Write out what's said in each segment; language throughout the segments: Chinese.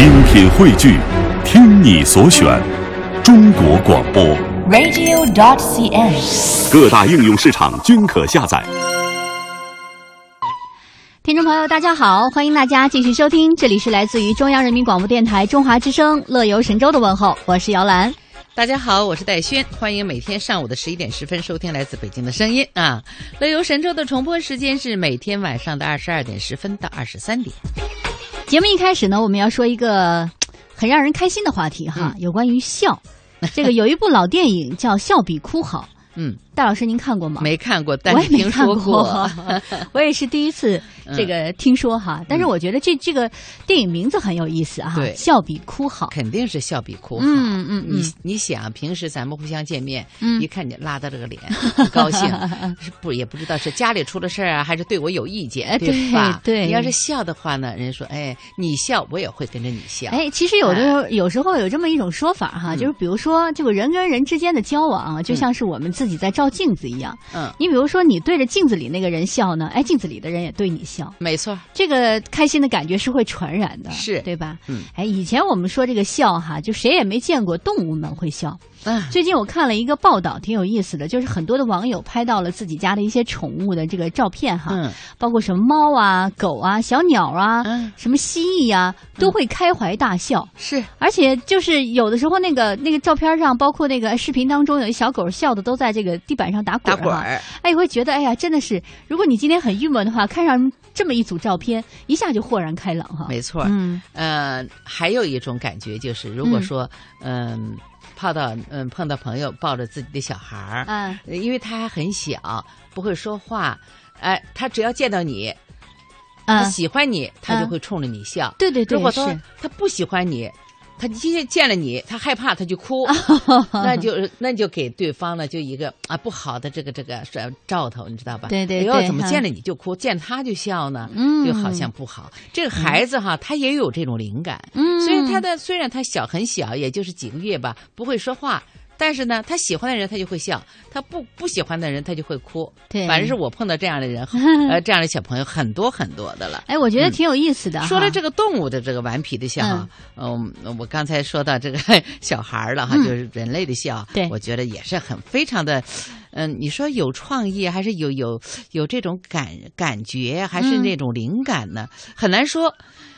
精品汇聚，听你所选，中国广播。radio.dot.cn，。各大应用市场均可下载。听众朋友，大家好，欢迎大家继续收听，这里是来自于中央人民广播电台中华之声《乐游神州》的问候，我是姚兰。大家好，我是戴轩，欢迎每天上午的十一点十分收听来自北京的声音啊。乐游神州的重播时间是每天晚上的二十二点十分到二十三点。节目一开始呢，我们要说一个很让人开心的话题哈，有关于笑。这个有一部老电影叫《笑比哭好》，嗯，戴老师您看过吗？没看过，但是听说看过过。我也是第一次这个听说哈。但是我觉得这这个电影名字很有意思哈，对笑比哭好。肯定是笑比哭好。嗯嗯嗯你你想，平时咱们互相见面，嗯一看你拉的这个脸，不高兴，是不也不知道是家里出了事儿啊，还是对我有意见，哎对吧？对你要是笑的话呢，人家说，哎，你笑，我也会跟着你笑。哎，其实有的时候，有时候有这么一种说法哈，嗯就是比如说，这个人跟人之间的交往啊，就像是我们自己在照镜子一样。嗯，你比如说，你对着镜子里那个人笑呢，哎，镜子里的人也对你笑，没错，这个开心的感觉是会传染的，是对吧？嗯，哎，以前我们说这个笑哈，就谁也没见过动物们会笑。嗯，最近我看了一个报道，挺有意思的，就是很多的网友拍到了自己家的一些宠物的这个照片哈，嗯包括什么猫啊、狗啊、小鸟啊，嗯什么蜥蜴呀、都会开怀大笑。是而且就是有的时候那个那个照片上，包括那个视频当中，有一小狗笑的都在这个地板上打滚儿哈打滚儿。哎，会觉得哎呀，真的是，如果你今天很郁闷的话，看上这么一组照片，一下就豁然开朗哈。没错。嗯呃，还有一种感觉就是，如果说嗯。碰到嗯碰到朋友抱着自己的小孩儿，嗯。呃因为他还很小，不会说话，哎，他只要见到你，他嗯，喜欢你，他就嗯。会冲着你笑。对对对，如果他他不喜欢你，他今天见了你，他害怕，他就哭，那就那就给对方呢就一个啊不好的这个这个是兆头，你知道吧？对对哎呦怎么见了你就哭，见他就笑呢？嗯就好像不好。这个孩子哈，他也有这种灵感，嗯虽然他的虽然他小很小，也就是几个月吧，不会说话。但是呢，他喜欢的人他就会笑，他不不喜欢的人他就会哭。对反正是我碰到这样的人，呃，这样的小朋友很多很多的了。哎，我觉得挺有意思的哈。说了这个动物的这个顽皮的笑哈，嗯，我刚才说到这个小孩儿了哈，嗯就是人类的笑，对我觉得也是很非常的，嗯，你说有创意还是有有有这种感感觉，还是嗯那种灵感呢？很难说。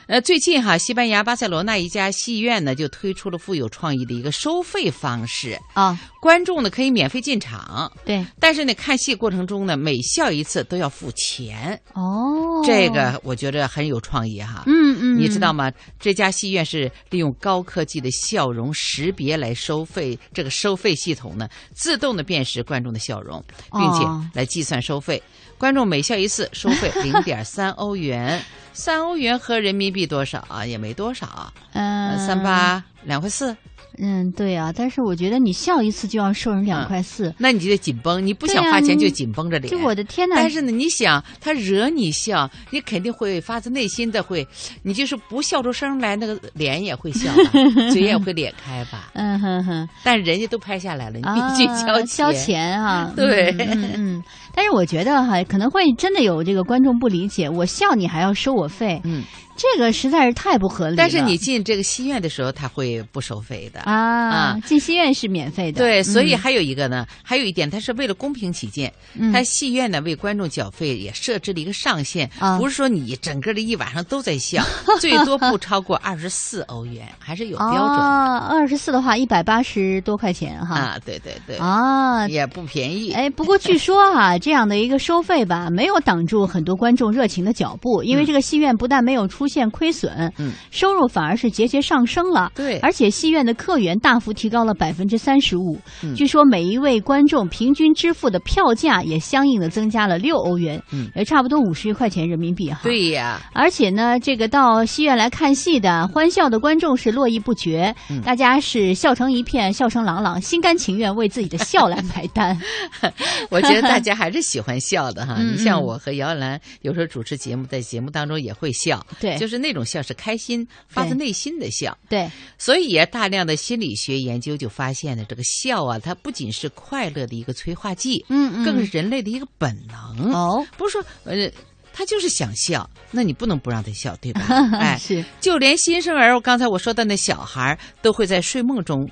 呃，最近哈，西班牙巴塞罗那一家戏院呢，就推出了富有创意的一个收费方式，啊，观众呢可以免费进场，对，但是呢，看戏过程中呢，每笑一次都要付钱。哦，这个我觉得很有创意哈。嗯嗯，你知道吗？这家戏院是利用高科技的笑容识别来收费，这个收费系统呢，自动的辨识观众的笑容，并且哦来计算收费。观众每笑一次收费 零点三欧元，三欧元合人民币多少啊？也没多少啊，嗯呃三八两块四。嗯，对啊，但是我觉得你笑一次就要收人两块四，那你就得紧绷，你不想花钱就紧绷着脸。就我的天呐！但是呢，你想他惹你笑，你肯定会发自内心的会，你就是不笑出声来，那个脸也会笑，嘴也会咧开吧。嗯哼哼，但是人家都拍下来了，你啊，必须交钱。交钱啊，对嗯嗯嗯。但是我觉得哈，可能会真的有这个观众不理解，我笑你还要收我费，嗯，这个实在是太不合理了。但是你进这个戏院的时候，他会不收费的。啊啊，进戏院是免费的，对，所以嗯还有一个呢，还有一点，它是为了公平起见，嗯它戏院呢为观众缴费也设置了一个上限，啊不是说你整个的一晚上都在笑，最多不超过二十四欧元，还是有标准的啊，二十四的话一百八十多块钱哈啊。对对对，啊。也不便宜。哎，不过据说啊，这样的一个收费吧，没有挡住很多观众热情的脚步，因为嗯这个戏院不但没有出现亏损，嗯，收入反而是节节上升了。对而且戏院的客源大幅提高了百分之三十五。嗯据说每一位观众平均支付的票价也相应的增加了六欧元，嗯也差不多五十块钱人民币哈。。对呀，而且呢，这个到戏院来看戏的欢笑的观众是络绎不绝，嗯大家是笑成一片，笑声朗朗，心甘情愿为自己的笑来买单。我觉得大家还是喜欢笑的哈。嗯你像嗯我和姚兰，有时候主持节目，在节目当中也会笑，对就是那种笑是开心、发自内心的笑。对，所以也大量的心理学研究就发现呢，这个笑啊，它不仅是快乐的一个催化剂，嗯嗯，更是人类的一个本能。哦，不是说呃。他就是想笑，那你不能不让他笑，对吧？哎，是就连新生儿，刚才我说的那小孩，都会在睡梦中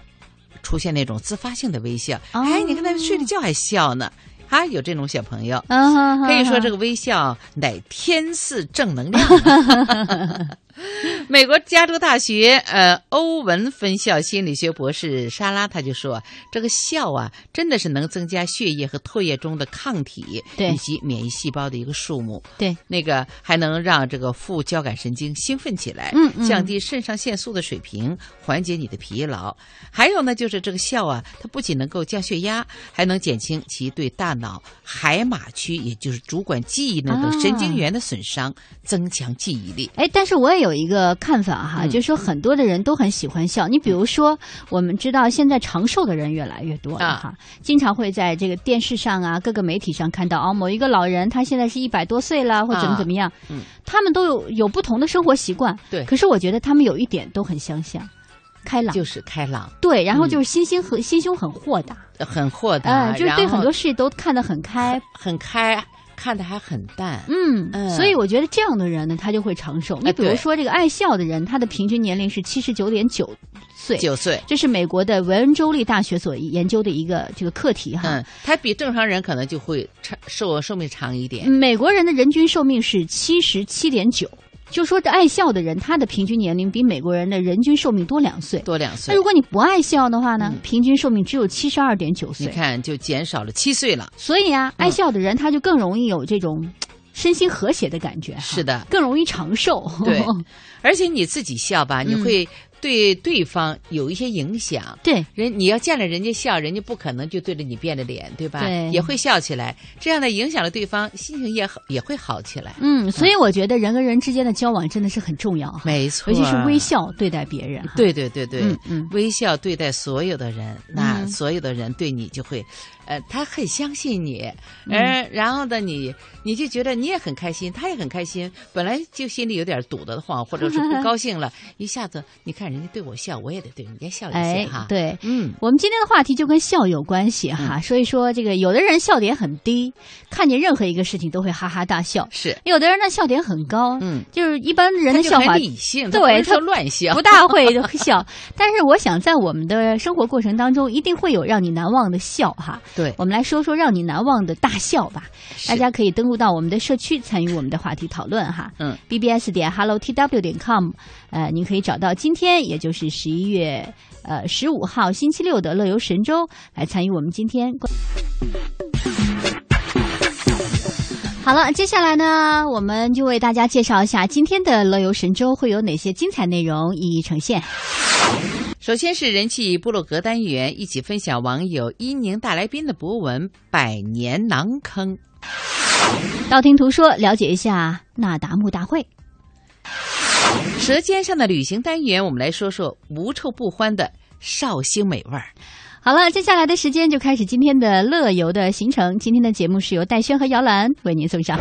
出现那种自发性的微笑。哦哎，你看他睡着觉还笑呢，啊，有这种小朋友。啊，可以说这个个微笑乃天赐正能量。美国加州大学呃欧文分校心理学博士莎拉他就说，这个笑啊，真的是能增加血液和唾液中的抗体对以及免疫细胞的一个数目。对那个还能让这个副交感神经兴奋起来，嗯嗯降低肾上腺素的水平，缓解你的疲劳。还有呢，就是这个笑啊，它不仅能够降血压，还能减轻其对大脑海马区，也就是主管记忆那个神经元的损伤，增强记忆力。哎，但是我也有一个看法哈，嗯。就是说很多的人都很喜欢笑。你比如说，我们知道现在长寿的人越来越多了啊。哈，经常会在这个电视上啊、各个媒体上看到哦，某一个老人他现在是一百多岁了，或怎么怎么样，嗯。他们都有有不同的生活习惯，对。可是我觉得他们有一点都很相像，开朗。就是开朗，对，然后嗯。就是心心和、心胸很豁达，很豁达，嗯、就是对很多事都看得很开，很开，看的还很淡。嗯，嗯所以我觉得这样的人呢，他就会长寿。你比如说这个爱笑的人，他的平均年龄是七十九点九岁，九岁，这是美国的维恩州立大学所研究的一个这个课题哈。嗯，他比正常人可能就会长寿寿命长一点。美国人的人均寿命是七十七点九，就说这爱笑的人，他的平均年龄比美国人的人均寿命多两岁。多两岁那如，果你不爱笑的话呢，嗯平均寿命只有七十二点九岁你。看就减少了七岁了。所以啊，嗯爱笑的人他就更容易有这种身心和谐的感觉，是的更容易长寿。对而且你自己笑吧，你嗯会对对方有一些影响。对人你要见了人家笑，人家不可能就对着你变着脸，对吧？对也会笑起来，这样呢影响了对方，心情也好也会好起来。嗯，所以我觉得人跟人之间的交往真的是很重要哈，没错，尤其是微。笑对待别人。对对对对，嗯嗯微笑对待所有的人，那嗯所有的人对你就会，呃，他很相信你，嗯而、然后呢，你你就觉得你也很开心，他也很开心，本来就心里有点堵得慌，或者是不高兴了，一下子你看人家对我笑，我也得对人家笑一哎下哈。，，对。嗯，我们今天的话题就跟笑有关系哈，说一说这个，有的人笑点很低，看见任何一个事情都会哈哈大笑；是，有的人呢笑点很高，嗯，就是一般人的笑话理性，对他乱笑不。大会笑。但是我想在我们的生活过程当中，一定会有让你难忘的笑哈。对，我们来说说让你难忘的大笑吧。大家可以登录到我们的社区参与我们的话题讨论哈。嗯，bbs 点 hello tw 点 com，呃，您可以找到今天也就是十一月呃十五号星期六的乐游神州来参与我们今天。好了，接下来呢，我们就为大家介绍一下今天的乐游神州会有哪些精彩内容一一呈现。首先是人气部落格单元，一起分享网友伊宁大来宾的博文《百年囊坑》。道听途说，了解一下那达慕大会。舌尖上的旅行单元，我们来说说无臭不欢的绍兴美味儿。好了，接下来的时间就开始今天的乐游的行程。今天的节目是由戴轩和姚兰为您送上。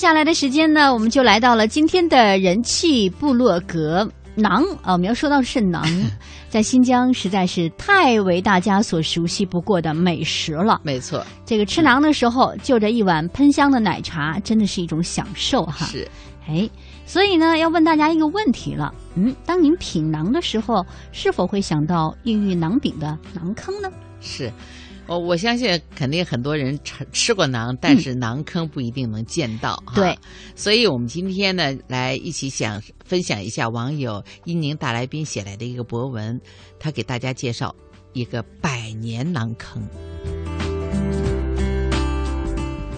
下来的时间呢，我们就来到了今天的人气部落格馕啊，我们要说到的是馕，在新疆实在是太为大家所熟悉不过的美食了。没错，这个吃馕的时候，就着一碗喷香的奶茶，真的是一种享受哈。是哎，所以呢，要问大家一个问题了，嗯，当您品馕的时候，是否会想到孕育馕饼的馕坑呢？是。我我相信肯定很多人吃吃过馕，但是馕坑不一定能见到哈。对，所以我们今天呢，来一起想分享一下网友伊宁大来宾写来的一个博文，他给大家介绍一个百年馕坑。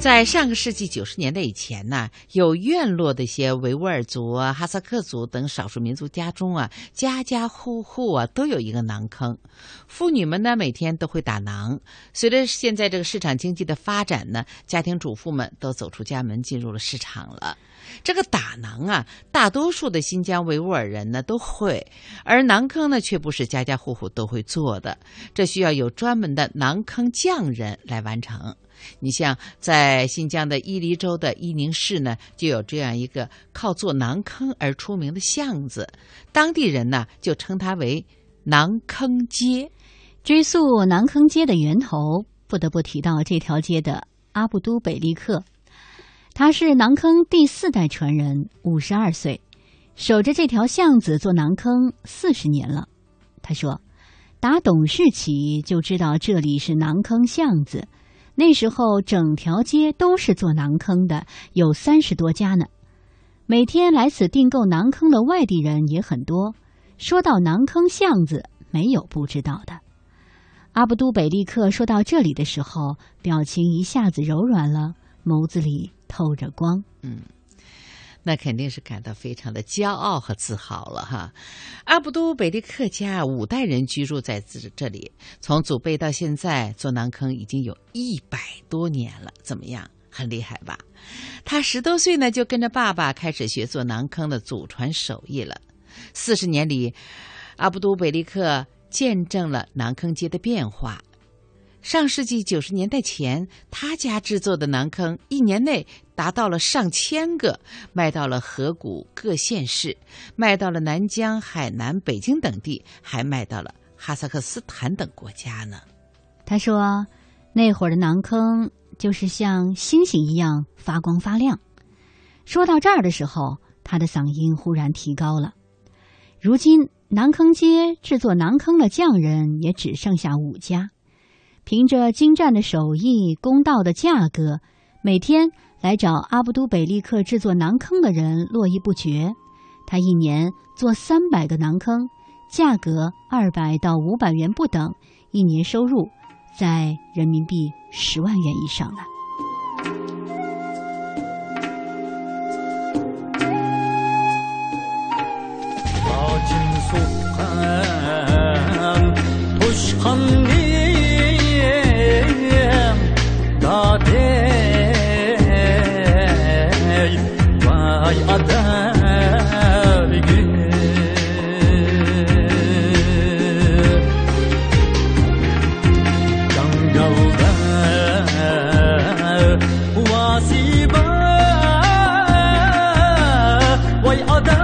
在上个世纪九十年代以前呢，有院落的一些维吾尔族啊、哈萨克族等少数民族家中啊，家家户户啊都有一个馕坑。妇女们呢每天都会打馕。随着现在这个市场经济的发展呢，家庭主妇们都走出家门进入了市场了。这个打馕啊，大多数的新疆维吾尔人呢都会，而馕坑呢却不是家家户户都会做的，这需要有专门的馕坑匠人来完成。你像在新疆的伊犁州的伊宁市呢，就有这样一个靠做馕坑而出名的巷子，当地人呢就称它为馕坑街。追溯馕坑街的源头，不得不提到这条街的阿布都北利克，他是馕坑第四代传人，五十二岁，守着这条巷子做馕坑四十年了。他说，打懂事起就知道这里是馕坑巷子。那时候，整条街都是做馕坑的，有三十多家呢。每天来此订购馕坑的外地人也很多。说到馕坑巷子，没有不知道的。阿布都北利克说到这里的时候，表情一下子柔软了，眸子里透着光。嗯那肯定是感到非常的骄傲和自豪了哈。阿布都北利克家五代人居住在这这里，从祖辈到现在做馕坑已经有一百多年了，怎么样？很厉害吧？他十多岁呢，就跟着爸爸开始学做馕坑的祖传手艺了。四十年里，阿布都北利克见证了馕坑街的变化。上世纪九十年代前，他家制作的馕坑一年内达到了上千个，卖到了河谷各县市，卖到了南疆、海南、北京等地，还卖到了哈萨克斯坦等国家呢。他说，那会儿的馕坑就是像星星一样发光发亮。说到这儿的时候，他的嗓音忽然提高了。如今，馕坑街制作馕坑的匠人也只剩下五家。凭着精湛的手艺、公道的价格，每天来找阿布都北利克制作馕坑的人络绎不绝。他一年做三百个馕坑，价格二百到五百元不等，一年收入在人民币十万元以上呢。واسيبه ويقدر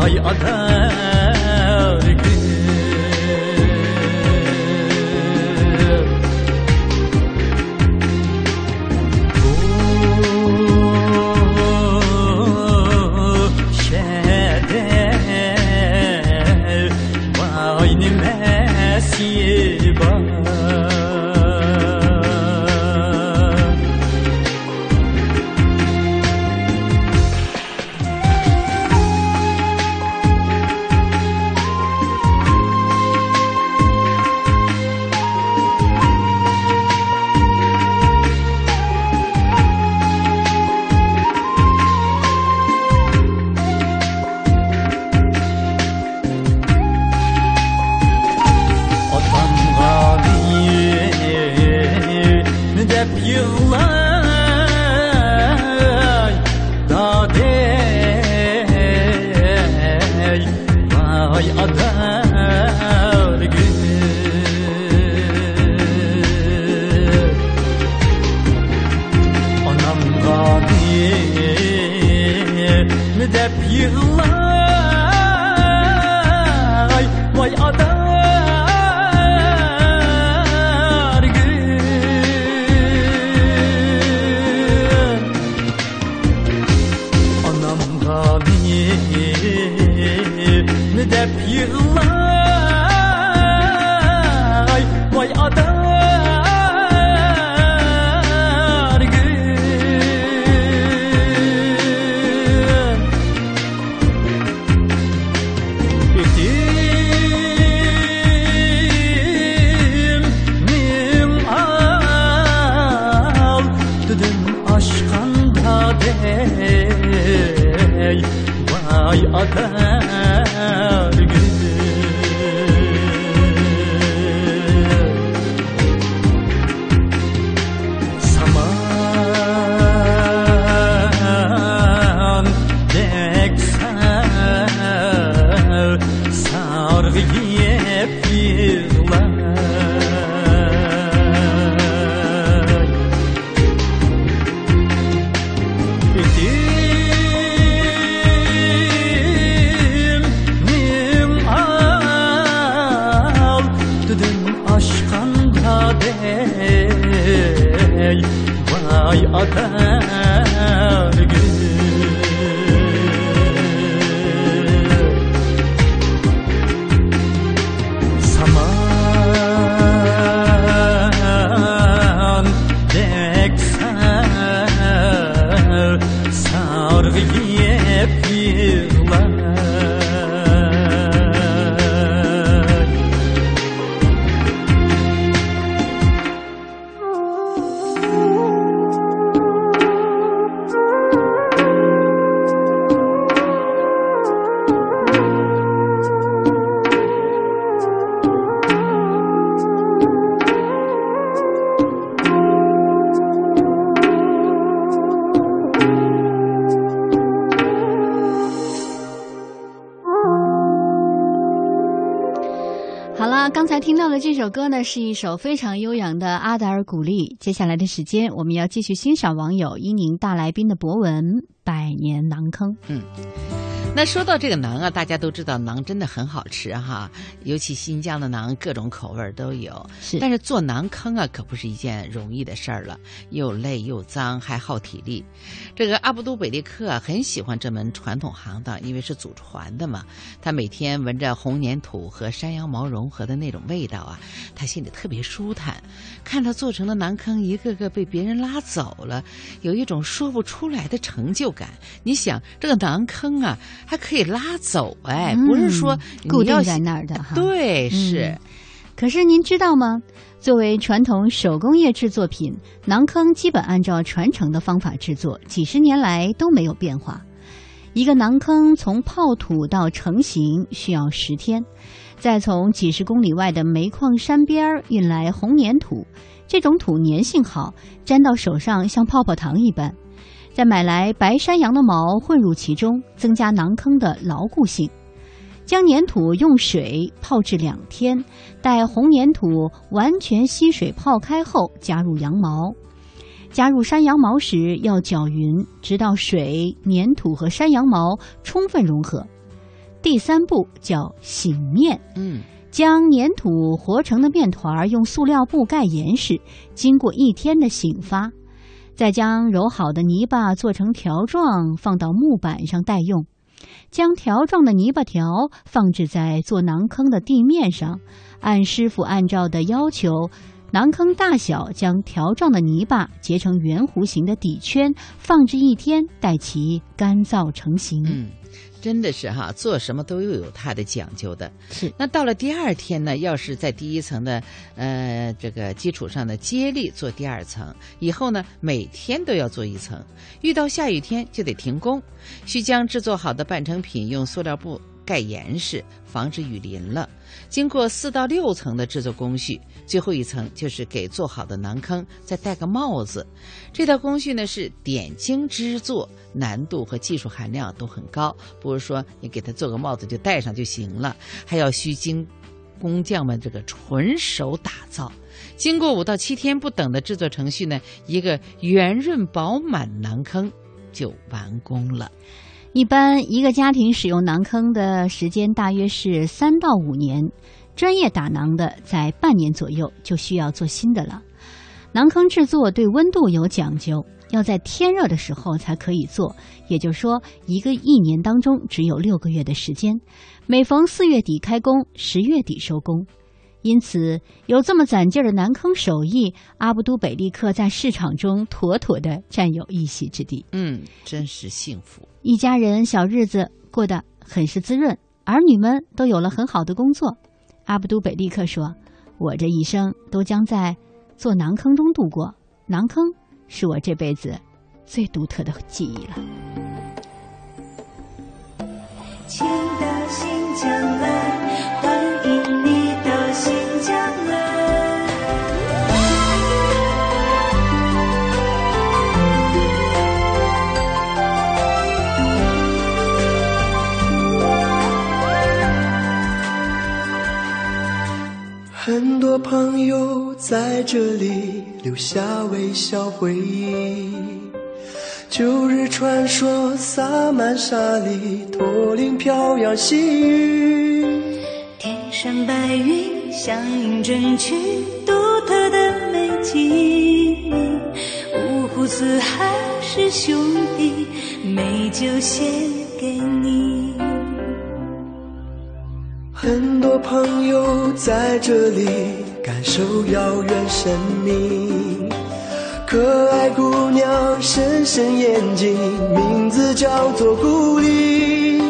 هاي أثار 首歌呢，是一首非常悠扬的阿达尔古丽。接下来的时间，我们要继续欣赏网友伊宁大来宾的博文《百年馕坑》。嗯那说到这个馕啊，大家都知道馕真的很好吃哈，尤其新疆的馕，各种口味儿都有。是但是做馕坑啊，可不是一件容易的事儿了，又累又脏，还耗体力。这个阿卜杜贝利克啊，很喜欢这门传统行当，因为是祖传的嘛。他每天闻着红粘土和山羊毛融合的那种味道啊，他心里特别舒坦。看他做成的馕坑一个个被别人拉走了，有一种说不出来的成就感。你想，这个馕坑啊，还可以拉走，哎，不是说嗯固定在那儿的哈。对，是。嗯可是您知道吗？作为传统手工业制作品，馕坑基本按照传承的方法制作，几十年来都没有变化。一个馕坑从泡土到成型需要十天，再从几十公里外的煤矿山边儿运来红粘土，这种土粘性好，粘到手上像泡泡糖一般。再买来白山羊的毛混入其中，增加囊坑的牢固性。将粘土用水泡制两天，待红粘土完全吸水泡开后，加入羊毛。加入山羊毛时要搅匀，直到水、粘土和山羊毛充分融合。第三步叫醒面，嗯，将粘土和成的面团儿用塑料布盖严实，经过一天的醒发，再将揉好的泥巴做成条状，放到木板上待用。将条状的泥巴条放置在做囊坑的地面上，按师傅按照的要求，囊坑大小，将条状的泥巴结成圆弧形的底圈，放置一天，待其干燥成型。真的是哈，做什么都又有它的讲究的。是那到了第二天呢，要是在第一层的呃这个基础上呢接力做第二层，以后呢每天都要做一层，遇到下雨天就得停工，需将制作好的半成品用塑料布盖严实，防止雨淋了。经过四到六层的制作工序，最后一层就是给做好的馕坑再戴个帽子。这道工序呢是点睛之作，难度和技术含量都很高，不是说你给它做个帽子就戴上就行了，还要需经工匠们这个纯手打造。经过五到七天不等的制作程序呢，一个圆润饱满馕坑就完工了。一般一个家庭使用馕坑的时间大约是三到五年，专业打馕的在半年左右就需要做新的了。馕坑制作对温度有讲究，要在天热的时候才可以做，也就是说，一个一年当中只有六个月的时间，每逢四月底开工，十月底收工。因此，有这么攒劲儿的馕坑手艺，阿布都北利克在市场中妥妥的占有一席之地。嗯，真是幸福。一家人小日子过得很是滋润，儿女们都有了很好的工作。阿布都北利克说：“我这一生都将在做馕坑中度过，馕坑是我这辈子最独特的记忆了。”请到新疆来，这里留下微笑回忆，旧日传说洒满沙砾，驼铃飘扬细雨。天山白云响应阵曲，独特的美景。五湖四海是兄弟，美酒献给你。很多朋友在这里感受遥远神秘，可爱姑娘深深眼睛，名字叫做古丽。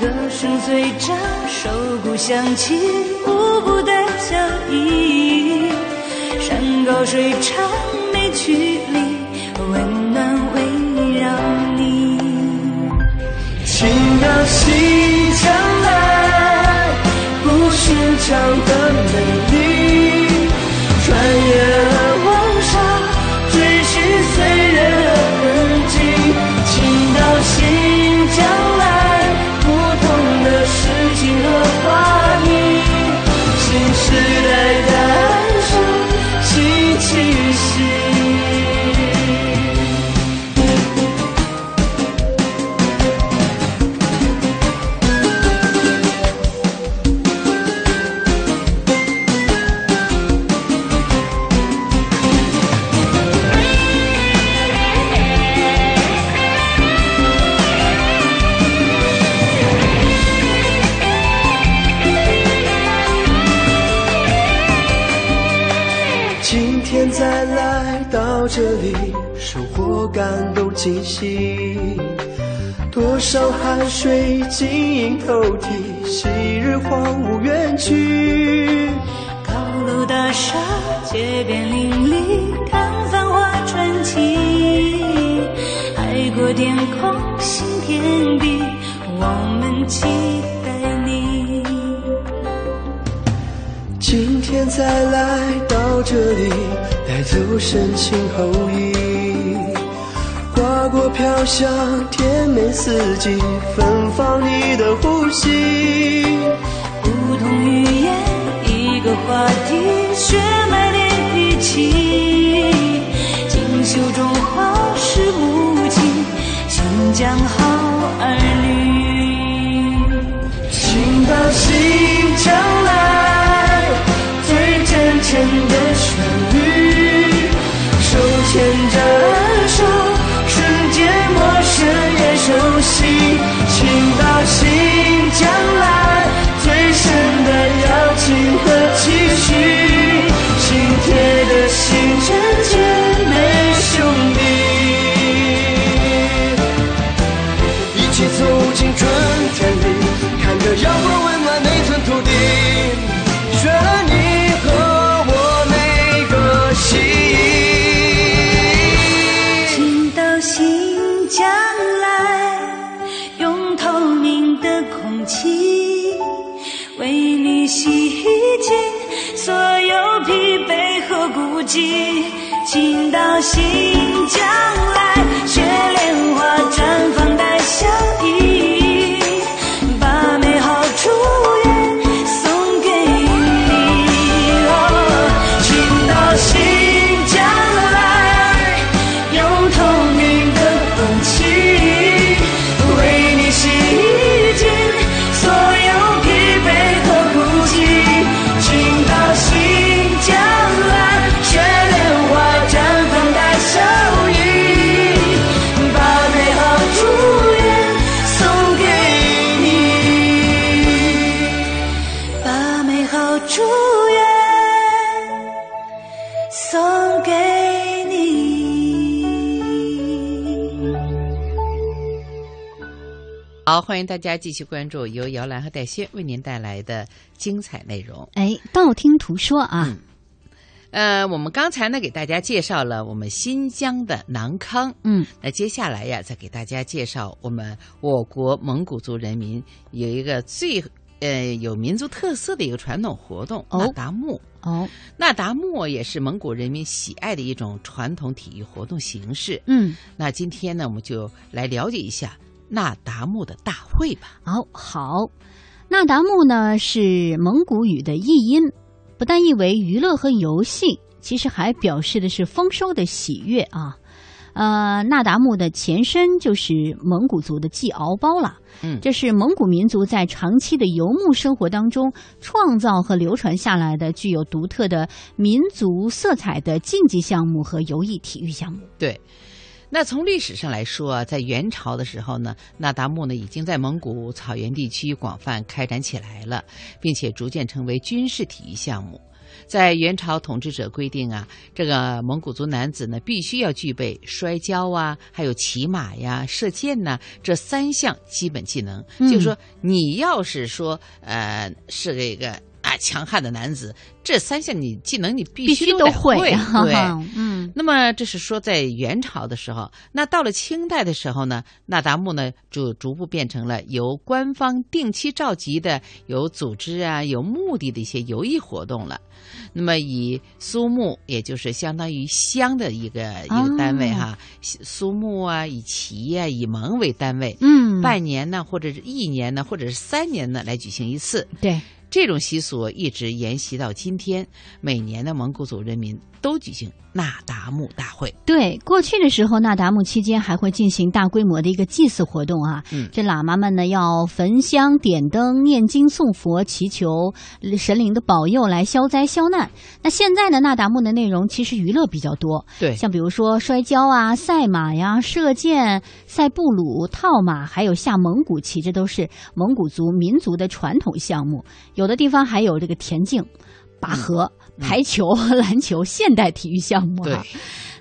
歌声随着手鼓响起，舞步的脚印。山高水长没距离，温暖围绕你。请到西疆来，不寻常的美水晶莹透剔，昔日荒芜远去。高楼大厦，街边林立，看繁华传奇。海阔天空，新天地，我们期待你。今天再来到这里，带走深情厚谊，飘香甜美四季，芬芳你的呼吸。不同语言，一个话题，血脉连一起。锦绣中华是母亲，新疆好好，欢迎大家继续关注由姚兰和戴轩为您带来的精彩内容。哎，道听途说啊，呃，我们刚才呢给大家介绍了我们新疆的囊康，嗯，那接下来呀，再给大家介绍我们我国蒙古族人民有一个最呃有民族特色的一个传统活动——哦那达慕。哦，那达慕也是蒙古人民喜爱的一种传统体育活动形式。嗯，那今天呢，我们就来了解一下那达慕的大会吧。哦好，那达慕呢是蒙古语的译音，不但意为娱乐和游戏，其实还表示的是丰收的喜悦啊。呃，那达慕的前身就是蒙古族的祭敖包了。嗯这是蒙古民族在长期的游牧生活当中创造和流传下来的具有独特的民族色彩的竞技项目和游艺体育项目。对，那从历史上来说啊，在元朝的时候呢，那达慕呢已经在蒙古草原地区广泛开展起来了，并且逐渐成为军事体育项目。在元朝统治者规定啊，这个蒙古族男子呢必须要具备摔跤啊，还有骑马呀、射箭呐、这三项基本技能。嗯就是说，你要是说呃是这个啊强悍的男子，这三项你技能你必必须都须得会。会，对，嗯那么这是说在元朝的时候，那到了清代的时候呢，那达慕呢就逐步变成了由官方定期召集的、有组织啊、有目的的一些游艺活动了。那么以苏木，也就是相当于乡的一个一个单位哈，苏木啊，以旗啊、以盟为单位，嗯，半年呢，或者是一年呢，或者是三年呢，来举行一次。对，这种习俗一直沿袭到今天，每年的蒙古族人民都举行那达慕大会。对，过去的时候，那达慕期间还会进行大规模的一个祭祀活动啊。嗯这喇嘛们呢要焚香、点灯、念经、送佛，祈求神灵的保佑来消灾消难。那现在呢，那达慕的内容其实娱乐比较多，对像比如说摔跤啊、赛马呀、射箭、赛布鲁、套马，还有下蒙古旗，这都是蒙古族民族的传统项目。有的地方还有这个田径、拔河、排球、篮球现代体育项目对哈。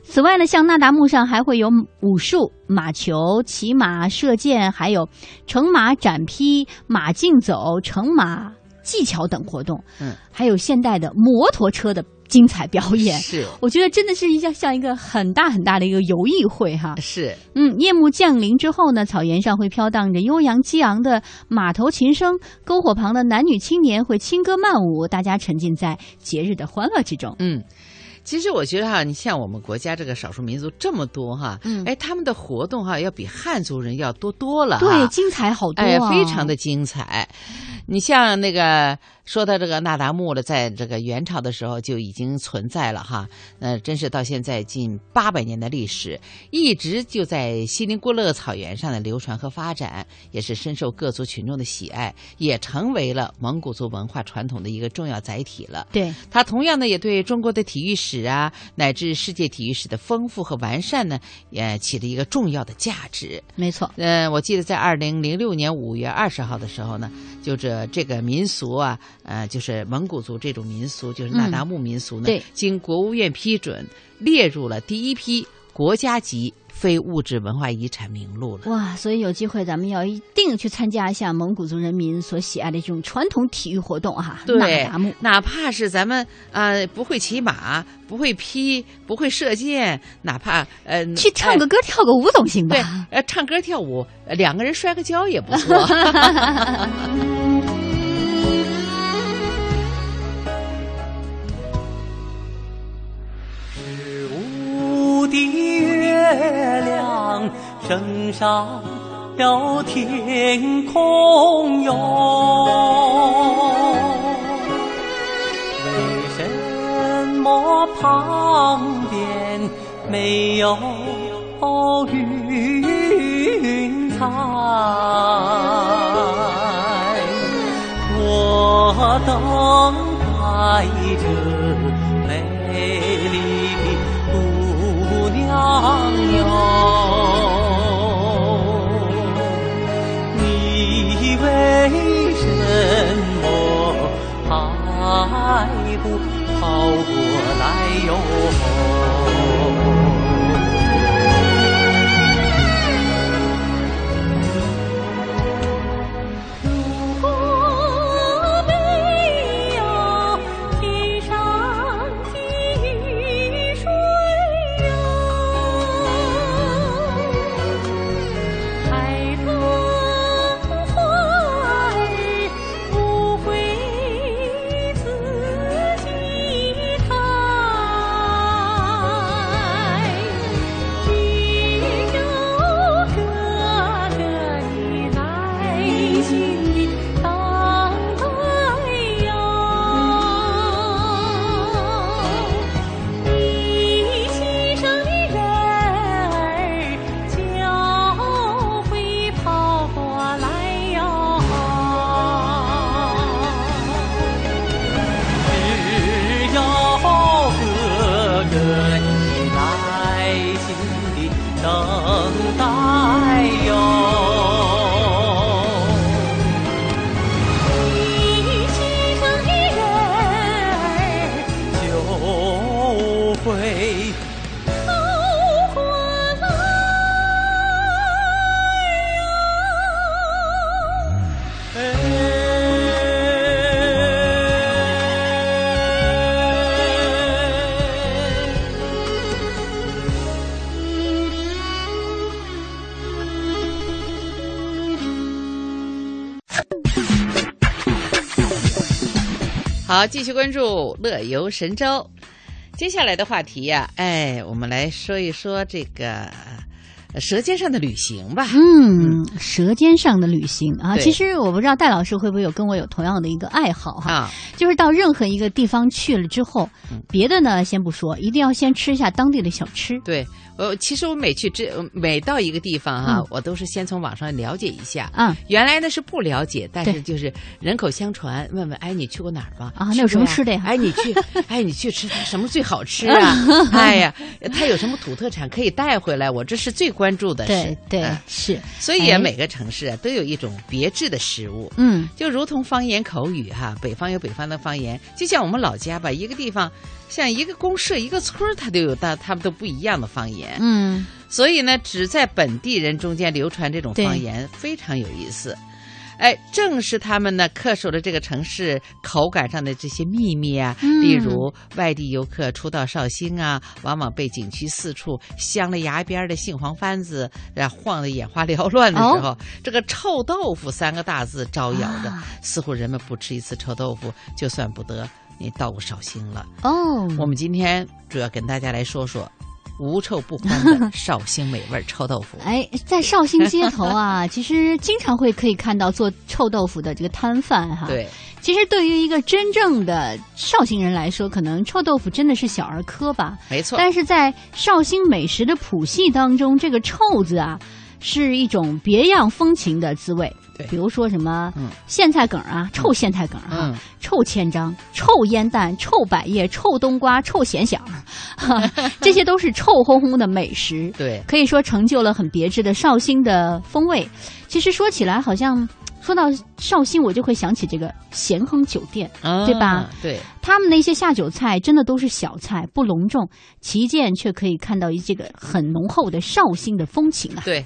此外呢，像那达慕上还会有武术、马球、骑马、射箭，还有乘马展披、马竞走、乘马技巧等活动。嗯，还有现代的摩托车的精彩表演。是我觉得真的是一像像一个很大很大的一个游艺会哈。是，嗯，夜幕降临之后呢，草原上会飘荡着悠扬激昂的马头琴声，篝火旁的男女青年会轻歌曼舞，大家沉浸在节日的欢乐之中。嗯。其实我觉得哈，你像我们国家这个少数民族这么多哈，嗯哎，他们的活动哈要比汉族人要多多了哈。对，精彩好多、啊，哎，非常的精彩。你像那个说到这个那达慕了，在这个元朝的时候就已经存在了哈，那真是到现在近八百年的历史，一直就在锡林郭勒草原上的流传和发展，也是深受各族群众的喜爱，也成为了蒙古族文化传统的一个重要载体了。对，它同样呢，也对中国的体育史啊，乃至世界体育史的丰富和完善呢，也起了一个重要的价值。没错。呃，我记得在二零零六年五月二十号的时候呢，就这这个民俗啊，呃，就是蒙古族这种民俗，就是那达慕民俗呢，嗯经国务院批准，列入了第一批国家级非物质文化遗产名录了。哇，所以有机会咱们要一定去参加一下蒙古族人民所喜爱的这种传统体育活动哈、对。哪怕是咱们呃不会骑马、不会劈、不会射箭，哪怕呃去唱个歌、跳个舞总行吧？对，呃，唱歌跳舞，呃两个人摔个跤也不错。升上了天空哟，为什么旁边没有云彩？我等待着美丽的姑娘哟，过来哟？好，继续关注乐游神州。接下来的话题呀、哎，我们来说一说这个舌尖上的旅行吧。嗯，舌尖上的旅行啊，其实我不知道戴老师会不会有跟我有同样的一个爱好哈，啊，就是到任何一个地方去了之后，嗯别的呢先不说，一定要先吃一下当地的小吃。对，呃其实我每去这每到一个地方哈、嗯我都是先从网上了解一下。啊原来呢是不了解，但是就是人口相传，问问，哎，你去过哪儿吧？啊那有什么吃的呀哎，你去，哎，你去吃它什么最好吃啊？哎呀，它有什么土特产可以带回来？我这是最关注的对是。对嗯是，所以每个城市啊都有一种别致的食物。嗯就如同方言口语哈，北方有北方的方言，就像我们老家吧，一个地方，像一个公社、一个村儿，它都有它他们都不一样的方言。嗯所以呢，只在本地人中间流传这种方言，非常有意思。哎，正是他们呢恪守了这个城市口感上的这些秘密啊，嗯。例如外地游客初到绍兴啊，往往被景区四处镶了牙边儿的杏黄幡子，然后晃得眼花缭乱的时候，这个臭豆腐三个大字招摇的，啊。似乎人们不吃一次臭豆腐，就算不得你到过绍兴了。哦，我们今天主要跟大家来说说无臭不欢的 绍兴美味臭豆腐。哎，在绍兴街头啊，其实经常会可以看到做臭豆腐的这个摊贩哈。，对，其实对于一个真正的绍兴人来说，可能臭豆腐真的是小儿科吧。没错。但是在绍兴美食的谱系当中，这个“臭”字啊，是一种别样风情的滋味。对比如说什么嗯苋菜梗啊，臭苋菜梗啊，嗯臭千张、臭烟蛋、臭百叶、臭冬瓜、臭咸响，哈 这些都是臭烘烘的美食。对，可以说成就了很别致的绍兴的风味。其实说起来，好像说到绍兴，我就会想起这个咸亨酒店，对吧啊？对，他们那些下酒菜真的都是小菜，不隆重，旗舰却可以看到一这个很浓厚的绍兴的风情啊。对，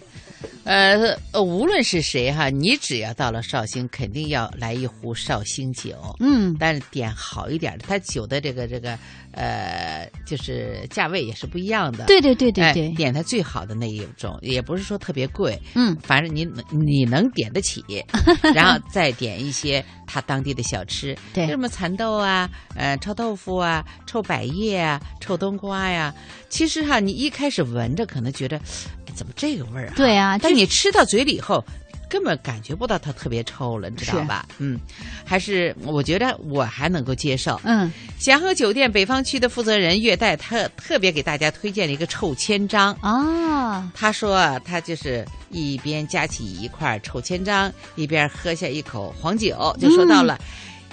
呃呃，无论是谁哈，你只要到了绍兴，肯定要来一壶绍兴酒。嗯，但是点好一点的，它酒的这个这个呃，就是价位也是不一样的。对对对对对，哎，点它最好的那一种，也不是说特别贵，嗯，反正你你能点得起，然后再点一些它当地的小吃，对什么蚕豆啊，呃，臭豆腐啊，臭百叶啊，臭冬瓜呀。其实哈，你一开始闻着可能觉得，哎怎么这个味儿啊？对啊但你吃到嘴里以后。根本感觉不到它特别臭了，你知道吧？嗯，还是我觉得我还能够接受。嗯，祥和酒店北方区的负责人岳代特特别给大家推荐了一个臭千张。啊，他说啊，他就是一边夹起一块臭千张，一边喝下一口黄酒，就说到了。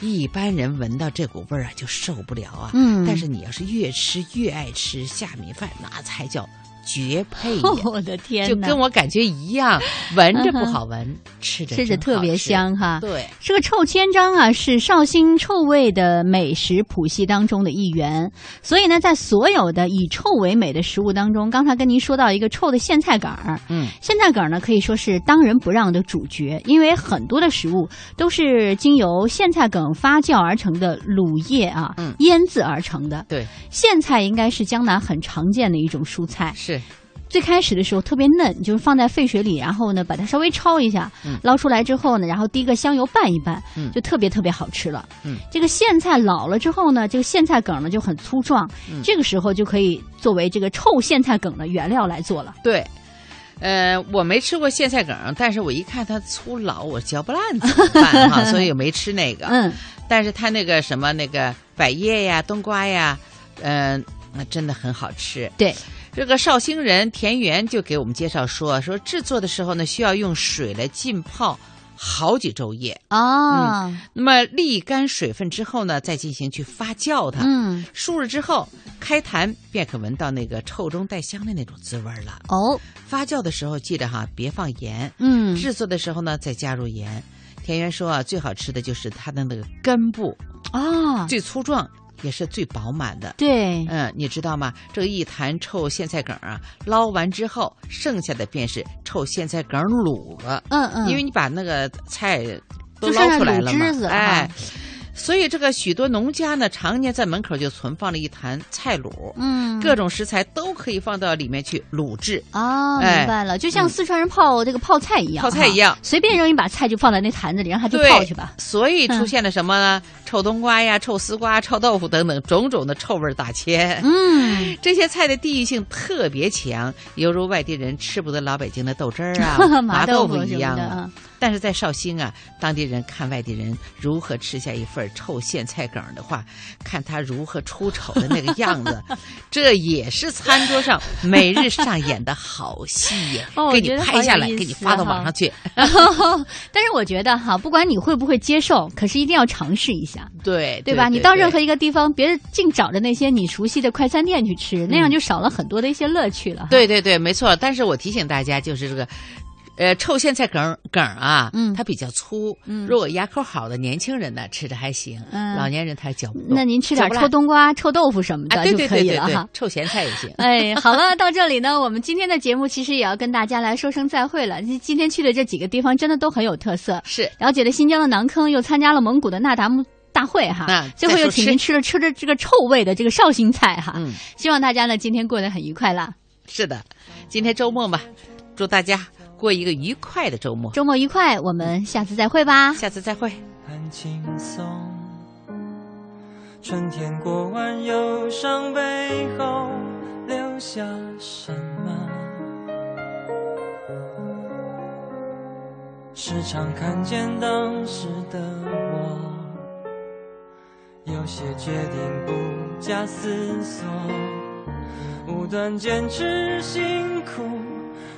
一般人闻到这股味儿啊，就受不了啊。嗯但是你要是越吃越爱吃下米饭，那才叫绝配呀。我的天就，跟我感觉一样，闻着不好闻，吃着吃着特别。香哈。对，这个臭千张啊，是绍兴臭味的美食谱系当中的一员。所以呢，在所有的以臭为美的食物当中，刚才跟您说到一个臭的苋菜梗儿，嗯，苋菜梗呢可以说是当仁不让的主角，因为很多的食物都是经由苋菜梗发酵而成的卤液啊，嗯腌制而成的。对，苋菜应该是江南很常见的一种蔬菜，是最开始的时候特别嫩，就是放在沸水里，然后呢把它稍微焯一下，嗯捞出来之后呢，然后滴个香油拌一拌，嗯就特别特别好吃了。嗯，这个苋菜老了之后呢，这个苋菜梗呢就很粗壮，嗯这个时候就可以作为这个臭苋菜梗的原料来做了。对。呃，我没吃过苋菜梗，但是我一看它粗老，我嚼不烂怎么办哈？所以我没吃那个。嗯，但是它那个什么那个百叶呀、冬瓜呀，嗯、那真的很好吃。对，这个绍兴人田园就给我们介绍说，说制作的时候呢，需要用水来浸泡好几昼夜，啊，那么沥干水分之后呢，再进行去发酵它。嗯，数日之后，开坛便可闻到那个臭中带香的那种滋味儿了。哦，发酵的时候记得哈，别放盐。嗯，制作的时候呢，再加入盐。田园说啊，最好吃的就是它的那个根部，啊，最粗壮，也是最饱满的。对，嗯，你知道吗？这一坛臭苋菜梗啊，捞完之后，剩下的便是臭苋菜梗卤了。嗯嗯，因为你把那个菜都捞出来了嘛汁子，哎哈，所以这个许多农家呢，常年在门口就存放了一坛菜卤，嗯，各种食材都可以放到里面去卤制。啊，哎明白了，就像四川人泡这个泡菜一样，泡菜一样随便扔一把菜就放在那坛子里，让它去泡去吧。所以出嗯现了什么呢？臭冬瓜呀、臭丝瓜、臭豆腐等等种种的臭味儿大千。嗯，这些菜的地域性特别强，犹如外地人吃不得老北京的豆汁儿啊、麻豆腐一样但是在绍兴啊，当地人看外地人如何吃下一份臭苋菜梗的话，看他如何出丑的那个样子，这也是餐桌上每日上演的好戏呀！哦给你拍下来，给你发到网上去。但是我觉得哈，不管你会不会接受，可是一定要尝试一下，对对吧？你到任何一个地方，别净找着那些你熟悉的快餐店去吃，那样就少了很多的一些乐趣了。，对对对，没错。但是我提醒大家，就是这个。呃，臭苋菜梗梗啊，嗯它比较粗，嗯如果牙口好的年轻人呢，吃着还行，嗯老年人他嚼不动。那您吃点臭冬瓜、臭豆腐什么的就可以了哈。，臭咸菜也行。哎，好了，到这里呢，我们今天的节目其实也要跟大家来说声再会了。今今天去的这几个地方真的都很有特色，是了解了新疆的馕坑，又参加了蒙古的那达慕大会哈。那最后又请您吃了吃着这个臭味的这个绍兴菜哈。嗯，希望大家呢今天过得很愉快啦，是的，今天周末嘛，祝大家过一个愉快的周末。周末愉快，我们下次再会吧。下次再会。很轻松。春天过完忧伤背后，留下什么？时常看见当时的我，有些决定不假思索，无端坚持辛苦，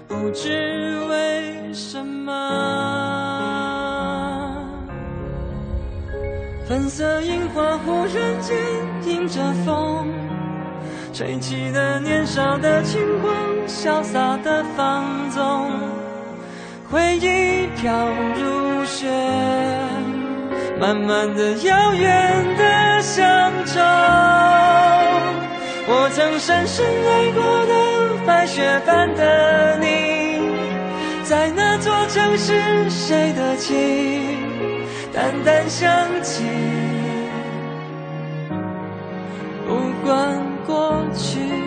不知为什么。粉色樱花忽然间迎着风，吹起了年少的轻狂，潇洒的放纵。回忆飘如雪，慢慢的遥远的乡愁。我曾深深爱过的白雪般的你，在那座城市谁的情？淡淡想起，不管过去。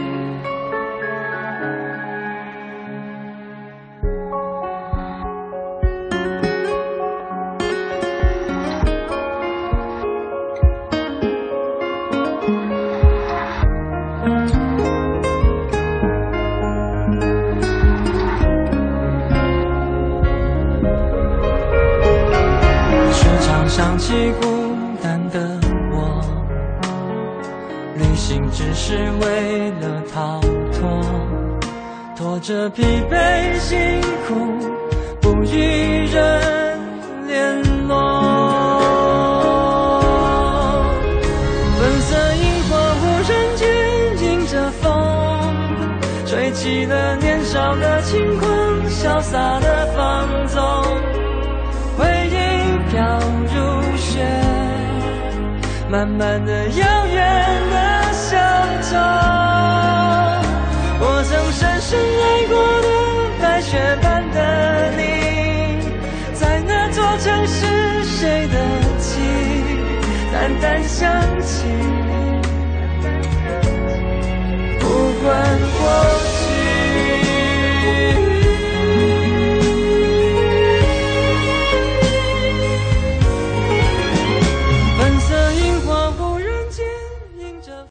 慢慢的遥远的乡愁。我曾深深爱过的白雪般的你，在那座城市谁的情？淡淡想起，不管